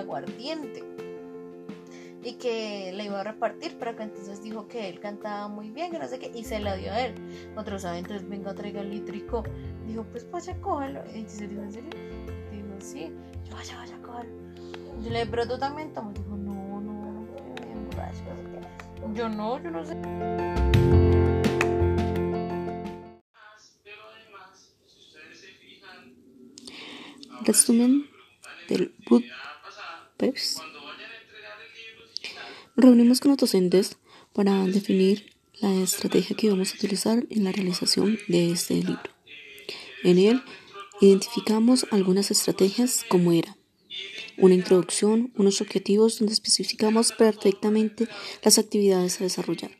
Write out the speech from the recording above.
aguardiente y que le iba a repartir, pero que entonces dijo que él cantaba muy bien, que no sé qué, y se la dio a él. Otros saben, entonces venga, traiga el litrico. Dijo, pues vaya, cógelo. Y dice, dijo, ¿en serio? Dijo, sí, yo vaya, vaya, cógelo. Yo le pero tú también tomas. Dijo, no, no, no, yo no, yo no sé. Resumen del Reunimos con los docentes para definir la estrategia que vamos a utilizar en la realización de este libro. En él identificamos algunas estrategias como era una introducción, unos objetivos donde especificamos perfectamente las actividades a desarrollar.